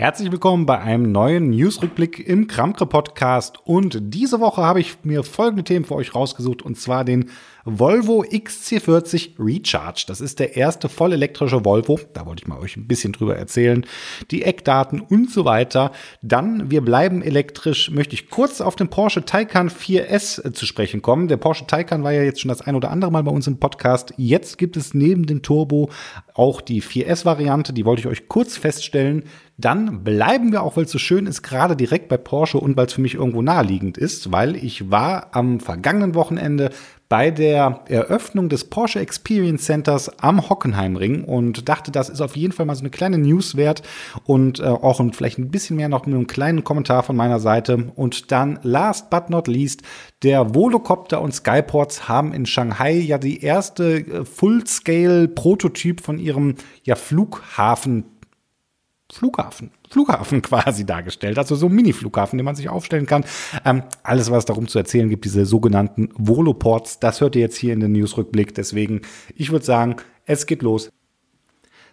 Herzlich willkommen bei einem neuen Newsrückblick im Kramkre Podcast und diese Woche habe ich mir folgende Themen für euch rausgesucht und zwar den Volvo XC40 Recharge. Das ist der erste vollelektrische Volvo. Da wollte ich mal euch ein bisschen drüber erzählen. Die Eckdaten und so weiter. Dann, wir bleiben elektrisch, möchte ich kurz auf den Porsche Taycan 4S zu sprechen kommen. Der Porsche Taycan war ja jetzt schon das ein oder andere Mal bei uns im Podcast. Jetzt gibt es neben dem Turbo auch die 4S-Variante. Die wollte ich euch kurz feststellen. Dann bleiben wir auch, weil es so schön ist, gerade direkt bei Porsche und weil es für mich irgendwo naheliegend ist, weil ich war am vergangenen Wochenende bei der Eröffnung des Porsche Experience Centers am Hockenheimring und dachte, das ist auf jeden Fall mal so eine kleine News wert und äh, auch vielleicht ein bisschen mehr noch mit einem kleinen Kommentar von meiner Seite. Und dann last but not least, der Volocopter und Skyports haben in Shanghai ja die erste äh, Full-Scale-Prototyp von ihrem ja, Flughafen Flughafen, Flughafen quasi dargestellt. Also so ein Mini-Flughafen, den man sich aufstellen kann. Ähm, alles, was darum zu erzählen gibt, diese sogenannten Voloports, das hört ihr jetzt hier in den Newsrückblick. Deswegen, ich würde sagen, es geht los.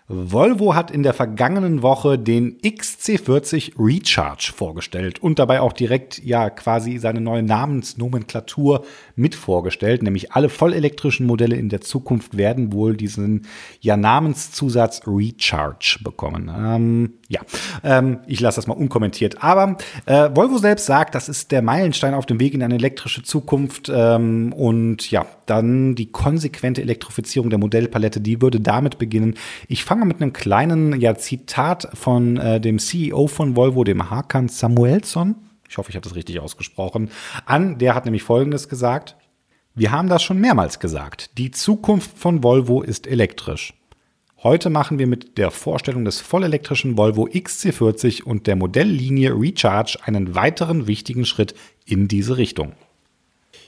Volvo hat in der vergangenen Woche den XC40 Recharge vorgestellt und dabei auch direkt ja quasi seine neue Namensnomenklatur mit vorgestellt, nämlich alle vollelektrischen Modelle in der Zukunft werden wohl diesen ja Namenszusatz Recharge bekommen. Ähm, ja, ähm, ich lasse das mal unkommentiert. Aber äh, Volvo selbst sagt, das ist der Meilenstein auf dem Weg in eine elektrische Zukunft ähm, und ja, dann die konsequente Elektrifizierung der Modellpalette, die würde damit beginnen. Ich fange mit einem kleinen ja, Zitat von äh, dem CEO von Volvo, dem Hakan Samuelsson. Ich hoffe, ich habe das richtig ausgesprochen. An, der hat nämlich Folgendes gesagt. Wir haben das schon mehrmals gesagt. Die Zukunft von Volvo ist elektrisch. Heute machen wir mit der Vorstellung des vollelektrischen Volvo XC40 und der Modelllinie Recharge einen weiteren wichtigen Schritt in diese Richtung.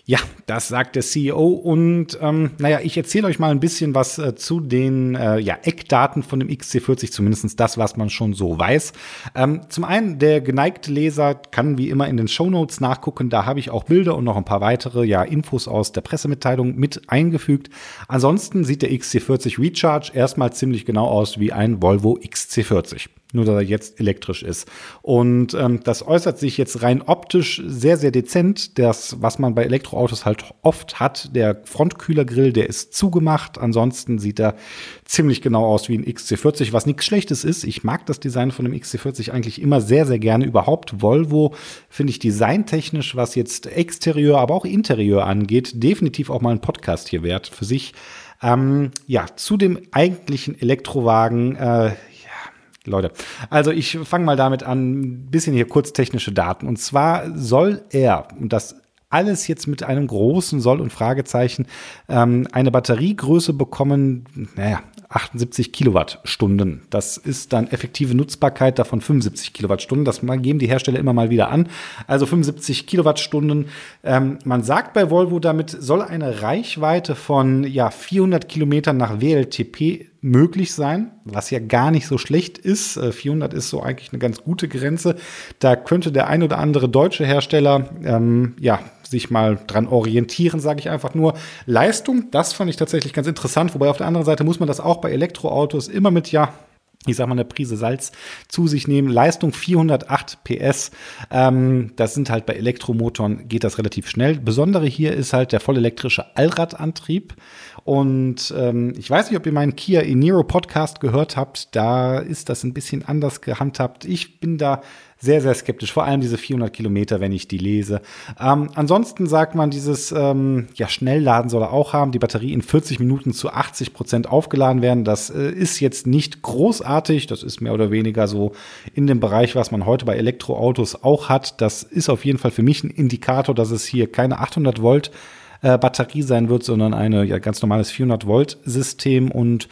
Ja, das sagt der CEO und ähm, naja, ich erzähle euch mal ein bisschen was äh, zu den äh, ja, Eckdaten von dem XC40, zumindest das, was man schon so weiß. Ähm, zum einen, der geneigte Leser kann wie immer in den Show Notes nachgucken, da habe ich auch Bilder und noch ein paar weitere ja, Infos aus der Pressemitteilung mit eingefügt. Ansonsten sieht der XC40 Recharge erstmal ziemlich genau aus wie ein Volvo XC40 nur dass er jetzt elektrisch ist. Und ähm, das äußert sich jetzt rein optisch sehr, sehr dezent. Das, was man bei Elektroautos halt oft hat, der Frontkühlergrill, der ist zugemacht. Ansonsten sieht er ziemlich genau aus wie ein XC40, was nichts Schlechtes ist. Ich mag das Design von dem XC40 eigentlich immer sehr, sehr gerne. Überhaupt Volvo finde ich designtechnisch, was jetzt Exterieur, aber auch Interieur angeht, definitiv auch mal ein Podcast hier wert für sich. Ähm, ja, zu dem eigentlichen Elektrowagen. Äh, Leute, also ich fange mal damit an, ein bisschen hier kurz technische Daten. Und zwar soll er, und das alles jetzt mit einem großen Soll und Fragezeichen, ähm, eine Batteriegröße bekommen, naja, 78 Kilowattstunden. Das ist dann effektive Nutzbarkeit davon 75 Kilowattstunden. Das geben die Hersteller immer mal wieder an. Also 75 Kilowattstunden. Ähm, man sagt bei Volvo, damit soll eine Reichweite von ja, 400 Kilometern nach WLTP möglich sein, was ja gar nicht so schlecht ist. 400 äh, ist so eigentlich eine ganz gute Grenze. Da könnte der ein oder andere deutsche Hersteller ähm, ja sich mal dran orientieren, sage ich einfach nur. Leistung, das fand ich tatsächlich ganz interessant, wobei auf der anderen Seite muss man das auch bei Elektroautos immer mit ja ich sag mal, eine Prise Salz zu sich nehmen. Leistung 408 PS. Ähm, das sind halt bei Elektromotoren geht das relativ schnell. Besondere hier ist halt der vollelektrische Allradantrieb. Und ähm, ich weiß nicht, ob ihr meinen Kia Eniro Podcast gehört habt. Da ist das ein bisschen anders gehandhabt. Ich bin da sehr, sehr skeptisch. Vor allem diese 400 Kilometer, wenn ich die lese. Ähm, ansonsten sagt man, dieses ähm, ja, Schnellladen soll er auch haben. Die Batterie in 40 Minuten zu 80 Prozent aufgeladen werden. Das äh, ist jetzt nicht großartig. Das ist mehr oder weniger so in dem Bereich, was man heute bei Elektroautos auch hat. Das ist auf jeden Fall für mich ein Indikator, dass es hier keine 800 Volt äh, Batterie sein wird, sondern eine ja, ganz normales 400 Volt System. Und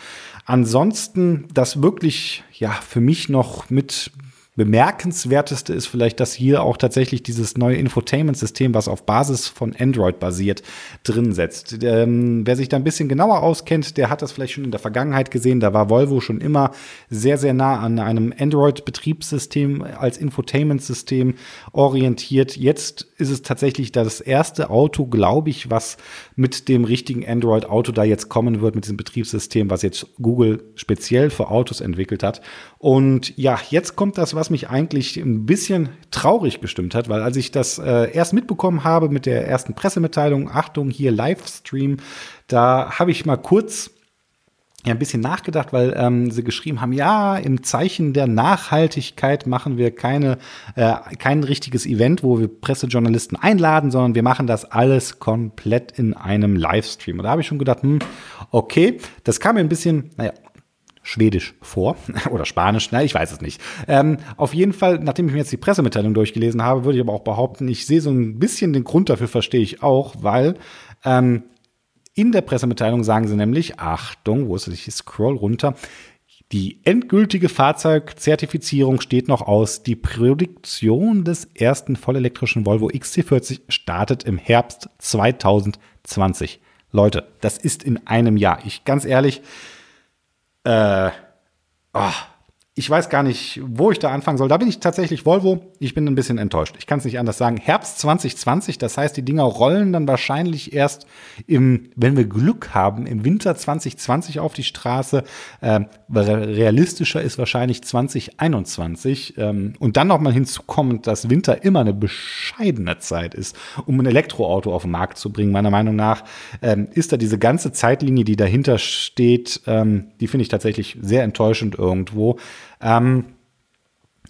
ansonsten das wirklich ja für mich noch mit bemerkenswerteste ist vielleicht, dass hier auch tatsächlich dieses neue Infotainment-System, was auf Basis von Android basiert, drin setzt. Ähm, wer sich da ein bisschen genauer auskennt, der hat das vielleicht schon in der Vergangenheit gesehen. Da war Volvo schon immer sehr, sehr nah an einem Android-Betriebssystem als Infotainment-System orientiert. Jetzt ist es tatsächlich das erste Auto, glaube ich, was mit dem richtigen Android-Auto da jetzt kommen wird, mit diesem Betriebssystem, was jetzt Google speziell für Autos entwickelt hat. Und ja, jetzt kommt das, was was mich eigentlich ein bisschen traurig gestimmt hat, weil als ich das äh, erst mitbekommen habe mit der ersten Pressemitteilung, Achtung, hier Livestream, da habe ich mal kurz ja ein bisschen nachgedacht, weil ähm, sie geschrieben haben, ja, im Zeichen der Nachhaltigkeit machen wir keine, äh, kein richtiges Event, wo wir Pressejournalisten einladen, sondern wir machen das alles komplett in einem Livestream. Und da habe ich schon gedacht, hm, okay, das kam mir ein bisschen, naja, Schwedisch vor oder Spanisch, na, ich weiß es nicht. Ähm, auf jeden Fall, nachdem ich mir jetzt die Pressemitteilung durchgelesen habe, würde ich aber auch behaupten, ich sehe so ein bisschen den Grund dafür, verstehe ich auch, weil ähm, in der Pressemitteilung sagen sie nämlich, Achtung, wo ist es? Ich scroll runter. Die endgültige Fahrzeugzertifizierung steht noch aus. Die Produktion des ersten vollelektrischen Volvo XC40 startet im Herbst 2020. Leute, das ist in einem Jahr. Ich ganz ehrlich, äh, oh, ich weiß gar nicht, wo ich da anfangen soll. Da bin ich tatsächlich Volvo. Ich bin ein bisschen enttäuscht. Ich kann es nicht anders sagen. Herbst 2020, das heißt, die Dinger rollen dann wahrscheinlich erst im, wenn wir Glück haben, im Winter 2020 auf die Straße. Ähm, realistischer ist wahrscheinlich 2021. Ähm, und dann noch mal hinzukommen, dass Winter immer eine bescheidene Zeit ist, um ein Elektroauto auf den Markt zu bringen. Meiner Meinung nach ähm, ist da diese ganze Zeitlinie, die dahinter steht, ähm, die finde ich tatsächlich sehr enttäuschend irgendwo. Ähm,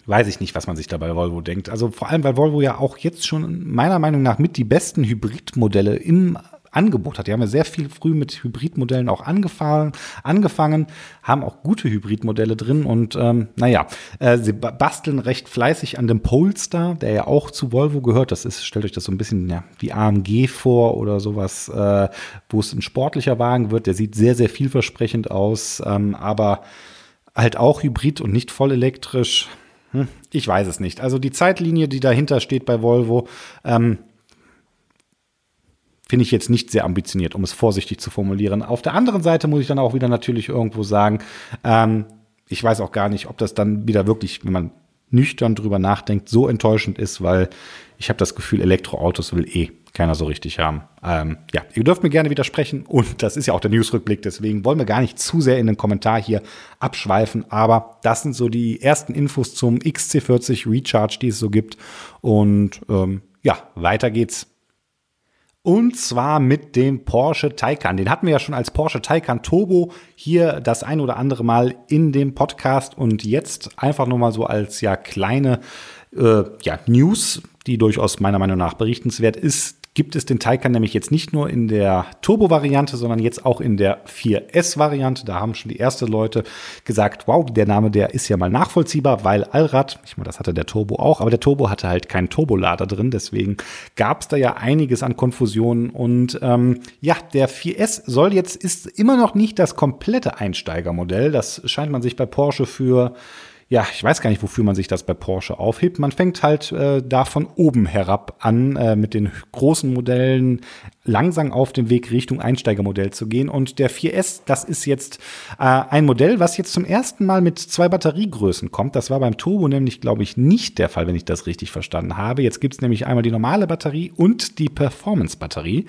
weiß ich nicht, was man sich da bei Volvo denkt. Also vor allem, weil Volvo ja auch jetzt schon meiner Meinung nach mit die besten Hybridmodelle im Angebot hat. Die haben ja sehr viel früh mit Hybridmodellen auch angefangen, angefangen haben auch gute Hybridmodelle drin und ähm, naja, äh, sie basteln recht fleißig an dem Polestar, der ja auch zu Volvo gehört. Das ist, stellt euch das so ein bisschen ja, wie AMG vor oder sowas, äh, wo es ein sportlicher Wagen wird. Der sieht sehr, sehr vielversprechend aus, ähm, aber halt auch hybrid und nicht voll elektrisch. Hm, ich weiß es nicht. Also die Zeitlinie, die dahinter steht bei Volvo, ähm, finde ich jetzt nicht sehr ambitioniert, um es vorsichtig zu formulieren. Auf der anderen Seite muss ich dann auch wieder natürlich irgendwo sagen, ähm, ich weiß auch gar nicht, ob das dann wieder wirklich, wenn man nüchtern drüber nachdenkt, so enttäuschend ist, weil ich habe das Gefühl, Elektroautos will eh keiner so richtig haben. Ähm, ja, ihr dürft mir gerne widersprechen und das ist ja auch der Newsrückblick, deswegen wollen wir gar nicht zu sehr in den Kommentar hier abschweifen, aber das sind so die ersten Infos zum XC40 Recharge, die es so gibt und ähm, ja, weiter geht's. Und zwar mit dem Porsche Taycan. Den hatten wir ja schon als Porsche Taycan Turbo hier das ein oder andere Mal in dem Podcast und jetzt einfach nur mal so als ja kleine äh, ja, News, die durchaus meiner Meinung nach berichtenswert ist, gibt es den Taycan nämlich jetzt nicht nur in der Turbo-Variante, sondern jetzt auch in der 4S-Variante. Da haben schon die ersten Leute gesagt, wow, der Name, der ist ja mal nachvollziehbar, weil Allrad, ich meine, das hatte der Turbo auch, aber der Turbo hatte halt keinen Turbolader drin, deswegen gab es da ja einiges an Konfusionen und ähm, ja, der 4S soll jetzt, ist immer noch nicht das komplette Einsteigermodell. Das scheint man sich bei Porsche für ja, ich weiß gar nicht, wofür man sich das bei Porsche aufhebt. Man fängt halt äh, da von oben herab an, äh, mit den großen Modellen langsam auf dem Weg Richtung Einsteigermodell zu gehen. Und der 4S, das ist jetzt äh, ein Modell, was jetzt zum ersten Mal mit zwei Batteriegrößen kommt. Das war beim Turbo nämlich, glaube ich, nicht der Fall, wenn ich das richtig verstanden habe. Jetzt gibt es nämlich einmal die normale Batterie und die Performance-Batterie.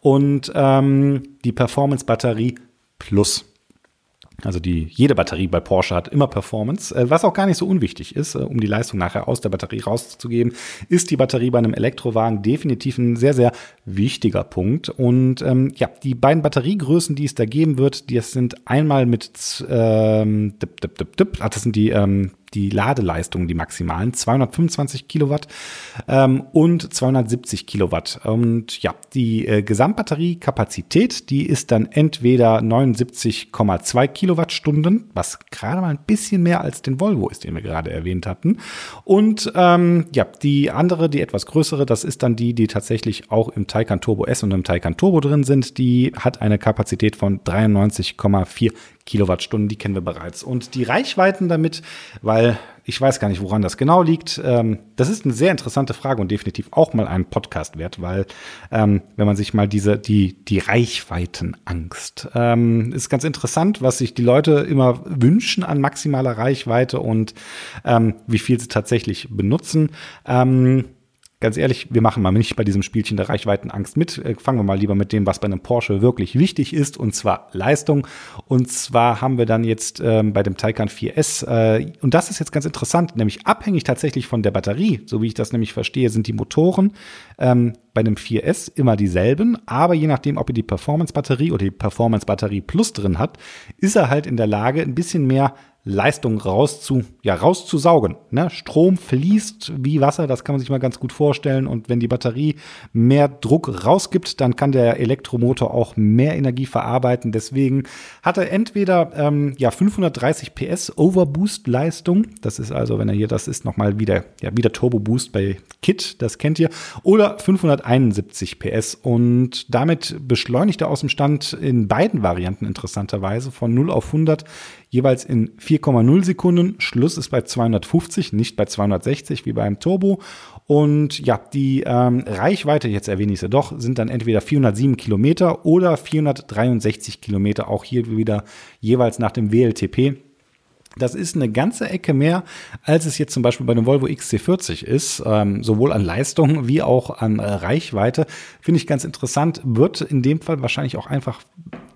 Und ähm, die Performance-Batterie Plus. Also die, jede Batterie bei Porsche hat immer Performance, äh, was auch gar nicht so unwichtig ist, äh, um die Leistung nachher aus der Batterie rauszugeben, ist die Batterie bei einem Elektrowagen definitiv ein sehr, sehr wichtiger Punkt. Und ähm, ja, die beiden Batteriegrößen, die es da geben wird, die sind einmal mit, ähm, dip, dip, dip, dip, das sind die ähm, die Ladeleistung, die maximalen, 225 Kilowatt ähm, und 270 Kilowatt. Und ja, die äh, Gesamtbatteriekapazität, die ist dann entweder 79,2 Kilowattstunden, was gerade mal ein bisschen mehr als den Volvo ist, den wir gerade erwähnt hatten. Und ähm, ja, die andere, die etwas größere, das ist dann die, die tatsächlich auch im Taycan Turbo S und im Taycan Turbo drin sind. Die hat eine Kapazität von 93,4 Kilowattstunden, die kennen wir bereits. Und die Reichweiten damit, weil ich weiß gar nicht, woran das genau liegt. Ähm, das ist eine sehr interessante Frage und definitiv auch mal einen Podcast wert, weil ähm, wenn man sich mal diese, die, die Reichweitenangst, ähm, ist ganz interessant, was sich die Leute immer wünschen an maximaler Reichweite und ähm, wie viel sie tatsächlich benutzen. Ganz ehrlich, wir machen mal nicht bei diesem Spielchen der Reichweitenangst mit. Äh, fangen wir mal lieber mit dem, was bei einem Porsche wirklich wichtig ist, und zwar Leistung. Und zwar haben wir dann jetzt ähm, bei dem Taycan 4S, äh, und das ist jetzt ganz interessant, nämlich abhängig tatsächlich von der Batterie, so wie ich das nämlich verstehe, sind die Motoren ähm, bei dem 4S immer dieselben, aber je nachdem, ob ihr die Performance-Batterie oder die Performance-Batterie Plus drin hat, ist er halt in der Lage, ein bisschen mehr Leistung rauszu, ja, rauszusaugen. Ne? Strom fließt wie Wasser, das kann man sich mal ganz gut vorstellen. Und wenn die Batterie mehr Druck rausgibt, dann kann der Elektromotor auch mehr Energie verarbeiten. Deswegen hat er entweder ähm, ja, 530 PS Overboost-Leistung. Das ist also, wenn er hier, das ist nochmal wieder, ja, wieder Turbo Boost bei Kit, das kennt ihr. Oder 571 PS. Und damit beschleunigt er aus dem Stand in beiden Varianten interessanterweise von 0 auf 100 jeweils in 4,0 Sekunden. Schluss ist bei 250, nicht bei 260 wie beim Turbo. Und ja, die ähm, Reichweite, jetzt erwähne ich sie doch, sind dann entweder 407 Kilometer oder 463 Kilometer, auch hier wieder jeweils nach dem WLTP. Das ist eine ganze Ecke mehr, als es jetzt zum Beispiel bei dem Volvo XC40 ist, ähm, sowohl an Leistung wie auch an äh, Reichweite. Finde ich ganz interessant. Wird in dem Fall wahrscheinlich auch einfach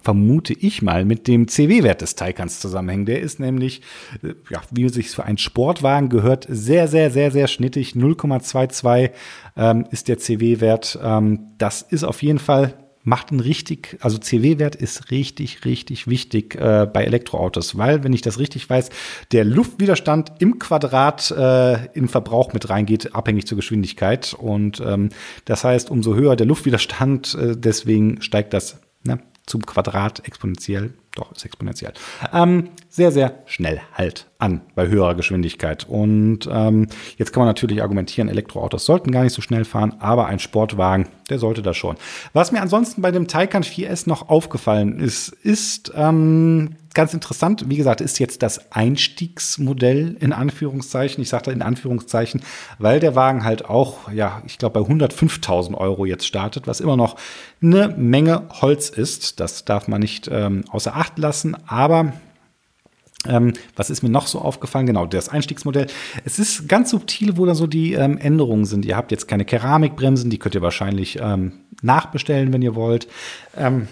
vermute ich mal, mit dem CW-Wert des Taycans zusammenhängen. Der ist nämlich, äh, ja, wie sich für einen Sportwagen gehört, sehr, sehr, sehr, sehr schnittig. 0,22 ähm, ist der CW-Wert. Ähm, das ist auf jeden Fall macht ein richtig, also CW-Wert ist richtig, richtig wichtig äh, bei Elektroautos, weil, wenn ich das richtig weiß, der Luftwiderstand im Quadrat äh, in Verbrauch mit reingeht, abhängig zur Geschwindigkeit. Und ähm, das heißt, umso höher der Luftwiderstand, äh, deswegen steigt das ne, zum Quadrat exponentiell, doch ist exponentiell, ähm, sehr, sehr schnell halt an bei höherer Geschwindigkeit. Und ähm, jetzt kann man natürlich argumentieren, Elektroautos sollten gar nicht so schnell fahren, aber ein Sportwagen, der sollte das schon. Was mir ansonsten bei dem Taycan 4S noch aufgefallen ist, ist ähm, ganz interessant. Wie gesagt, ist jetzt das Einstiegsmodell in Anführungszeichen. Ich sage da in Anführungszeichen, weil der Wagen halt auch, ja, ich glaube bei 105.000 Euro jetzt startet, was immer noch eine Menge Holz ist. Das darf man nicht ähm, außer Acht lassen. Aber ähm, was ist mir noch so aufgefallen? Genau, das Einstiegsmodell. Es ist ganz subtil, wo da so die ähm, Änderungen sind. Ihr habt jetzt keine Keramikbremsen, die könnt ihr wahrscheinlich ähm, nachbestellen, wenn ihr wollt. Ähm,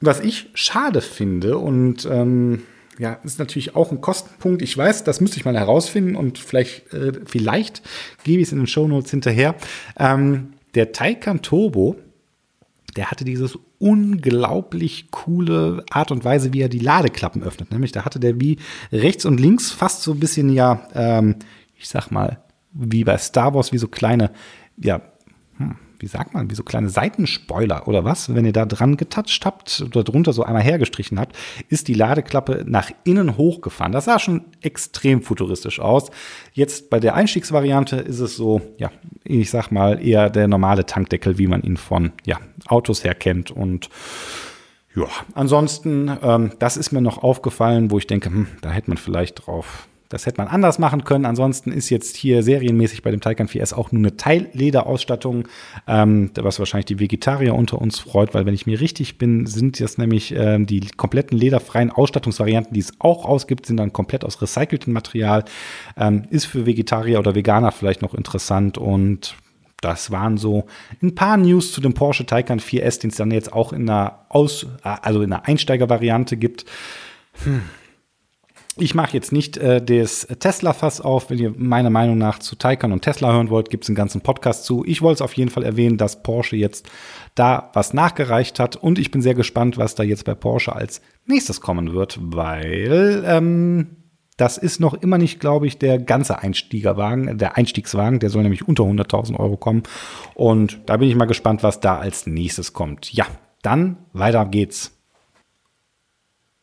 was ich schade finde und ähm, ja, ist natürlich auch ein Kostenpunkt. Ich weiß, das müsste ich mal herausfinden und vielleicht, äh, vielleicht gebe ich es in den Show Notes hinterher. Ähm, der Taycan Turbo, der hatte dieses unglaublich coole Art und Weise, wie er die Ladeklappen öffnet. Nämlich, da hatte der wie rechts und links fast so ein bisschen, ja, ähm, ich sag mal, wie bei Star Wars, wie so kleine, ja, wie sagt man, wie so kleine Seitenspoiler oder was, wenn ihr da dran getoucht habt oder drunter so einmal hergestrichen habt, ist die Ladeklappe nach innen hochgefahren. Das sah schon extrem futuristisch aus. Jetzt bei der Einstiegsvariante ist es so, ja, ich sag mal, eher der normale Tankdeckel, wie man ihn von ja, Autos her kennt und ja, ansonsten, ähm, das ist mir noch aufgefallen, wo ich denke, hm, da hätte man vielleicht drauf das hätte man anders machen können. Ansonsten ist jetzt hier serienmäßig bei dem Taycan 4S auch nur eine Teillederausstattung, ähm, was wahrscheinlich die Vegetarier unter uns freut, weil wenn ich mir richtig bin, sind das nämlich ähm, die kompletten lederfreien Ausstattungsvarianten, die es auch ausgibt, sind dann komplett aus recyceltem Material. Ähm, ist für Vegetarier oder Veganer vielleicht noch interessant und das waren so ein paar News zu dem Porsche Taycan 4S, den es dann jetzt auch in einer Aus, also in einer Einsteigervariante gibt. Hm ich mache jetzt nicht äh, das Tesla-Fass auf. Wenn ihr meiner Meinung nach zu Taycan und Tesla hören wollt, gibt es einen ganzen Podcast zu. Ich wollte es auf jeden Fall erwähnen, dass Porsche jetzt da was nachgereicht hat. Und ich bin sehr gespannt, was da jetzt bei Porsche als nächstes kommen wird, weil ähm, das ist noch immer nicht, glaube ich, der ganze Einstiegerwagen, der Einstiegswagen. Der soll nämlich unter 100.000 Euro kommen. Und da bin ich mal gespannt, was da als nächstes kommt. Ja, dann weiter geht's.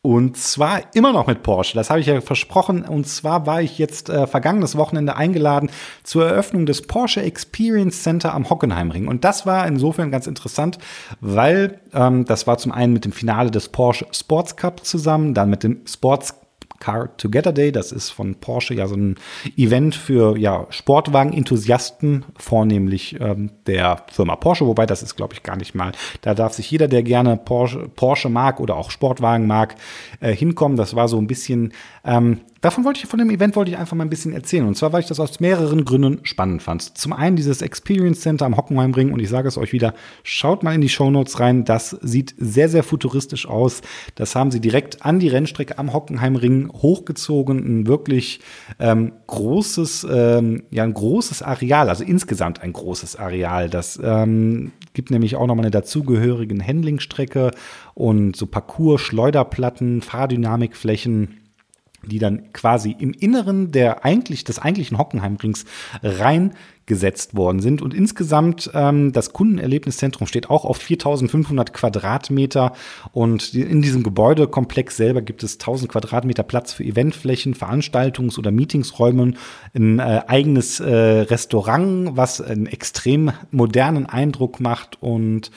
Und zwar immer noch mit Porsche. Das habe ich ja versprochen. Und zwar war ich jetzt äh, vergangenes Wochenende eingeladen zur Eröffnung des Porsche Experience Center am Hockenheimring. Und das war insofern ganz interessant, weil ähm, das war zum einen mit dem Finale des Porsche Sports Cup zusammen, dann mit dem Sports Car Together Day. Das ist von Porsche ja so ein Event für ja, Sportwagen-Enthusiasten, vornehmlich ähm, der Firma Porsche, wobei das ist, glaube ich, gar nicht mal. Da darf sich jeder, der gerne Porsche, Porsche mag oder auch Sportwagen mag, äh, hinkommen. Das war so ein bisschen ähm, davon wollte ich, von dem Event wollte ich einfach mal ein bisschen erzählen. Und zwar, weil ich das aus mehreren Gründen spannend fand. Zum einen dieses Experience Center am Hockenheimring. Und ich sage es euch wieder, schaut mal in die Show Notes rein. Das sieht sehr, sehr futuristisch aus. Das haben sie direkt an die Rennstrecke am Hockenheimring hochgezogen. Ein wirklich ähm, großes, ähm, ja, ein großes Areal. Also insgesamt ein großes Areal. Das ähm, gibt nämlich auch nochmal eine dazugehörigen Handlingstrecke und so Parcours, Schleuderplatten, Fahrdynamikflächen die dann quasi im Inneren der eigentlich, des eigentlichen Hockenheimrings rein gesetzt worden sind. Und insgesamt ähm, das Kundenerlebniszentrum steht auch auf 4500 Quadratmeter. Und in diesem Gebäudekomplex selber gibt es 1000 Quadratmeter Platz für Eventflächen, Veranstaltungs- oder Meetingsräume, ein äh, eigenes äh, Restaurant, was einen extrem modernen Eindruck macht. Und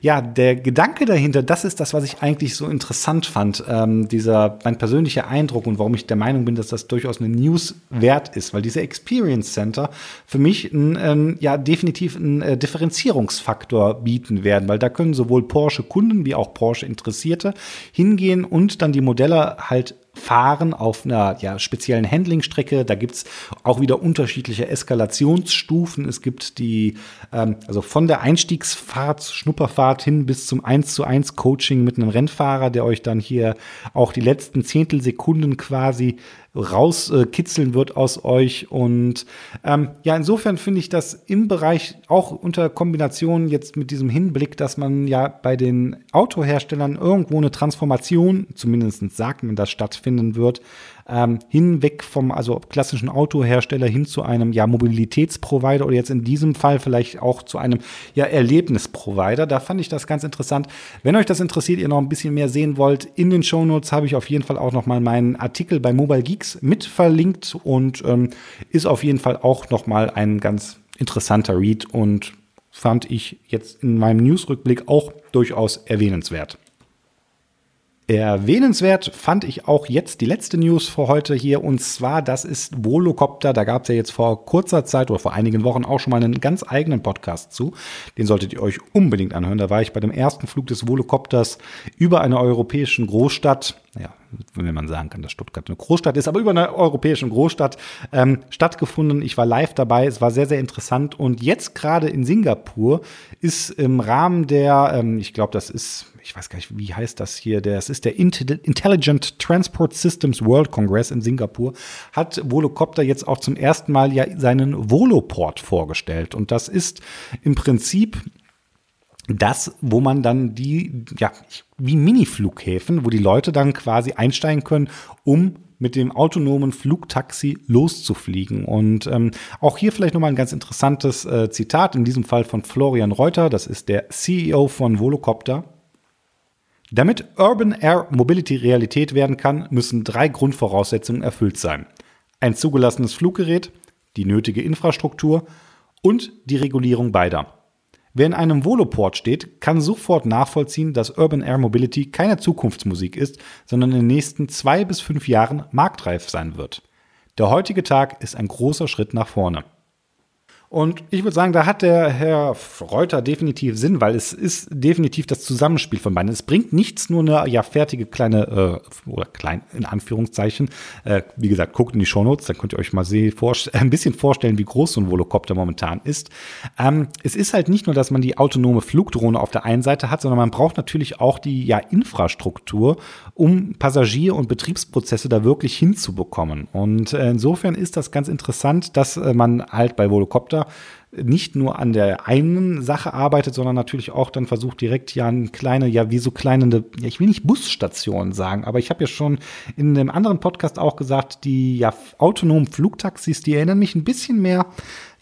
ja, der Gedanke dahinter, das ist das, was ich eigentlich so interessant fand. Ähm, dieser, mein persönlicher Eindruck und warum ich der Meinung bin, dass das durchaus eine News wert ist, weil diese Experience Center für mich ein, ähm, ja definitiv ein äh, Differenzierungsfaktor bieten werden, weil da können sowohl Porsche-Kunden wie auch Porsche-Interessierte hingehen und dann die Modelle halt fahren auf einer ja, speziellen Handlingstrecke. Da gibt es auch wieder unterschiedliche Eskalationsstufen. Es gibt die, ähm, also von der Einstiegsfahrt, Schnupperfahrt hin bis zum 1 zu 1 Coaching mit einem Rennfahrer, der euch dann hier auch die letzten Zehntelsekunden quasi rauskitzeln äh, wird aus euch. Und ähm, ja, insofern finde ich das im Bereich auch unter Kombination jetzt mit diesem Hinblick, dass man ja bei den Autoherstellern irgendwo eine Transformation, zumindest sagt man das, stattfinden wird, ähm, hinweg vom also klassischen Autohersteller hin zu einem ja Mobilitätsprovider oder jetzt in diesem Fall vielleicht auch zu einem ja Erlebnisprovider. Da fand ich das ganz interessant. Wenn euch das interessiert, ihr noch ein bisschen mehr sehen wollt, in den Shownotes habe ich auf jeden Fall auch noch mal meinen Artikel bei Mobile Geeks mit verlinkt und ähm, ist auf jeden Fall auch noch mal ein ganz interessanter Read und fand ich jetzt in meinem Newsrückblick auch durchaus erwähnenswert. Erwähnenswert fand ich auch jetzt die letzte News für heute hier und zwar, das ist Volocopter. Da gab es ja jetzt vor kurzer Zeit oder vor einigen Wochen auch schon mal einen ganz eigenen Podcast zu. Den solltet ihr euch unbedingt anhören. Da war ich bei dem ersten Flug des Volocopters über eine europäischen Großstadt. Ja, wenn man sagen kann, dass Stuttgart eine Großstadt ist, aber über eine europäische Großstadt ähm, stattgefunden. Ich war live dabei, es war sehr, sehr interessant. Und jetzt gerade in Singapur ist im Rahmen der, ähm, ich glaube, das ist ich weiß gar nicht, wie heißt das hier, das ist der Intelligent Transport Systems World Congress in Singapur, hat Volocopter jetzt auch zum ersten Mal ja seinen Voloport vorgestellt. Und das ist im Prinzip das, wo man dann die, ja, wie Mini-Flughäfen, wo die Leute dann quasi einsteigen können, um mit dem autonomen Flugtaxi loszufliegen. Und ähm, auch hier vielleicht nochmal ein ganz interessantes äh, Zitat, in diesem Fall von Florian Reuter, das ist der CEO von Volocopter. Damit Urban Air Mobility Realität werden kann, müssen drei Grundvoraussetzungen erfüllt sein. Ein zugelassenes Fluggerät, die nötige Infrastruktur und die Regulierung beider. Wer in einem Voloport steht, kann sofort nachvollziehen, dass Urban Air Mobility keine Zukunftsmusik ist, sondern in den nächsten zwei bis fünf Jahren marktreif sein wird. Der heutige Tag ist ein großer Schritt nach vorne. Und ich würde sagen, da hat der Herr Reuter definitiv Sinn, weil es ist definitiv das Zusammenspiel von beiden. Es bringt nichts, nur eine ja fertige kleine äh, oder klein in Anführungszeichen. Äh, wie gesagt, guckt in die Shownotes, dann könnt ihr euch mal sehen, ein bisschen vorstellen, wie groß so ein Volocopter momentan ist. Ähm, es ist halt nicht nur, dass man die autonome Flugdrohne auf der einen Seite hat, sondern man braucht natürlich auch die ja Infrastruktur, um Passagier- und Betriebsprozesse da wirklich hinzubekommen. Und äh, insofern ist das ganz interessant, dass äh, man halt bei Volocopter Tochter nicht nur an der einen Sache arbeitet, sondern natürlich auch dann versucht direkt ja eine kleine, ja wie so kleine, ja ich will nicht Busstationen sagen, aber ich habe ja schon in einem anderen Podcast auch gesagt, die ja autonomen Flugtaxis, die erinnern mich ein bisschen mehr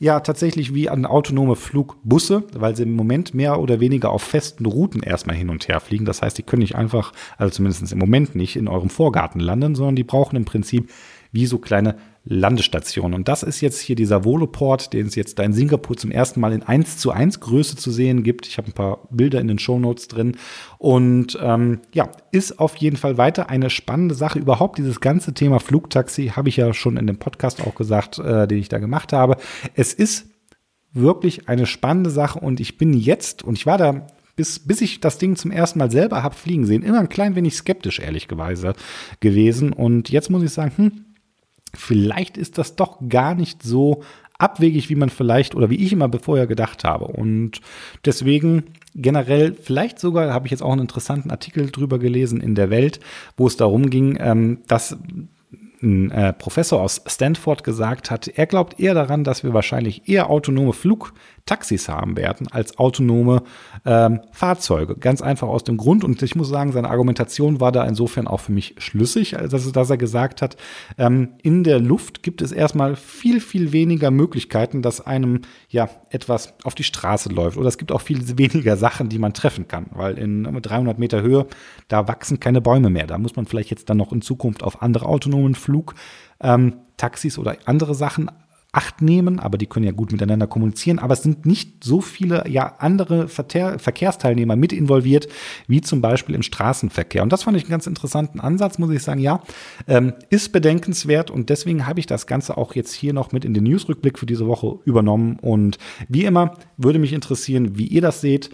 ja tatsächlich wie an autonome Flugbusse, weil sie im Moment mehr oder weniger auf festen Routen erstmal hin und her fliegen. Das heißt, die können nicht einfach, also zumindest im Moment nicht, in eurem Vorgarten landen, sondern die brauchen im Prinzip wie so kleine Landestation. Und das ist jetzt hier dieser Voloport, den es jetzt da in Singapur zum ersten Mal in 1 zu 1 Größe zu sehen gibt. Ich habe ein paar Bilder in den Show Notes drin. Und ähm, ja, ist auf jeden Fall weiter eine spannende Sache. Überhaupt dieses ganze Thema Flugtaxi habe ich ja schon in dem Podcast auch gesagt, äh, den ich da gemacht habe. Es ist wirklich eine spannende Sache und ich bin jetzt, und ich war da bis, bis ich das Ding zum ersten Mal selber habe fliegen sehen, immer ein klein wenig skeptisch, ehrlicherweise gewesen. Und jetzt muss ich sagen, hm, vielleicht ist das doch gar nicht so abwegig, wie man vielleicht oder wie ich immer vorher gedacht habe. Und deswegen generell, vielleicht sogar habe ich jetzt auch einen interessanten Artikel drüber gelesen in der Welt, wo es darum ging, ähm, dass ein äh, Professor aus Stanford gesagt hat, er glaubt eher daran, dass wir wahrscheinlich eher autonome Flugtaxis haben werden als autonome ähm, Fahrzeuge. Ganz einfach aus dem Grund. Und ich muss sagen, seine Argumentation war da insofern auch für mich schlüssig, also dass er gesagt hat, ähm, in der Luft gibt es erstmal viel, viel weniger Möglichkeiten, dass einem ja etwas auf die Straße läuft. Oder es gibt auch viel weniger Sachen, die man treffen kann, weil in 300 Meter Höhe, da wachsen keine Bäume mehr. Da muss man vielleicht jetzt dann noch in Zukunft auf andere autonomen Flugtaxis ähm, oder andere Sachen Acht nehmen, aber die können ja gut miteinander kommunizieren. Aber es sind nicht so viele ja andere Verkehr, Verkehrsteilnehmer mit involviert, wie zum Beispiel im Straßenverkehr. Und das fand ich einen ganz interessanten Ansatz, muss ich sagen. Ja, ähm, ist bedenkenswert und deswegen habe ich das Ganze auch jetzt hier noch mit in den Newsrückblick für diese Woche übernommen. Und wie immer würde mich interessieren, wie ihr das seht.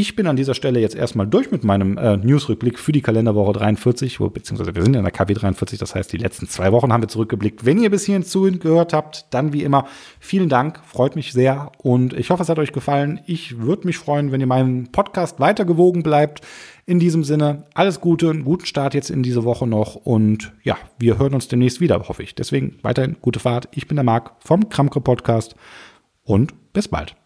Ich bin an dieser Stelle jetzt erstmal durch mit meinem äh, Newsrückblick für die Kalenderwoche 43, wo, beziehungsweise wir sind in der KW 43, das heißt, die letzten zwei Wochen haben wir zurückgeblickt. Wenn ihr bis hierhin zugehört habt, dann wie immer vielen Dank, freut mich sehr und ich hoffe, es hat euch gefallen. Ich würde mich freuen, wenn ihr meinem Podcast weiter gewogen bleibt. In diesem Sinne, alles Gute, einen guten Start jetzt in diese Woche noch und ja, wir hören uns demnächst wieder, hoffe ich. Deswegen weiterhin gute Fahrt. Ich bin der Marc vom Kramke Podcast und bis bald.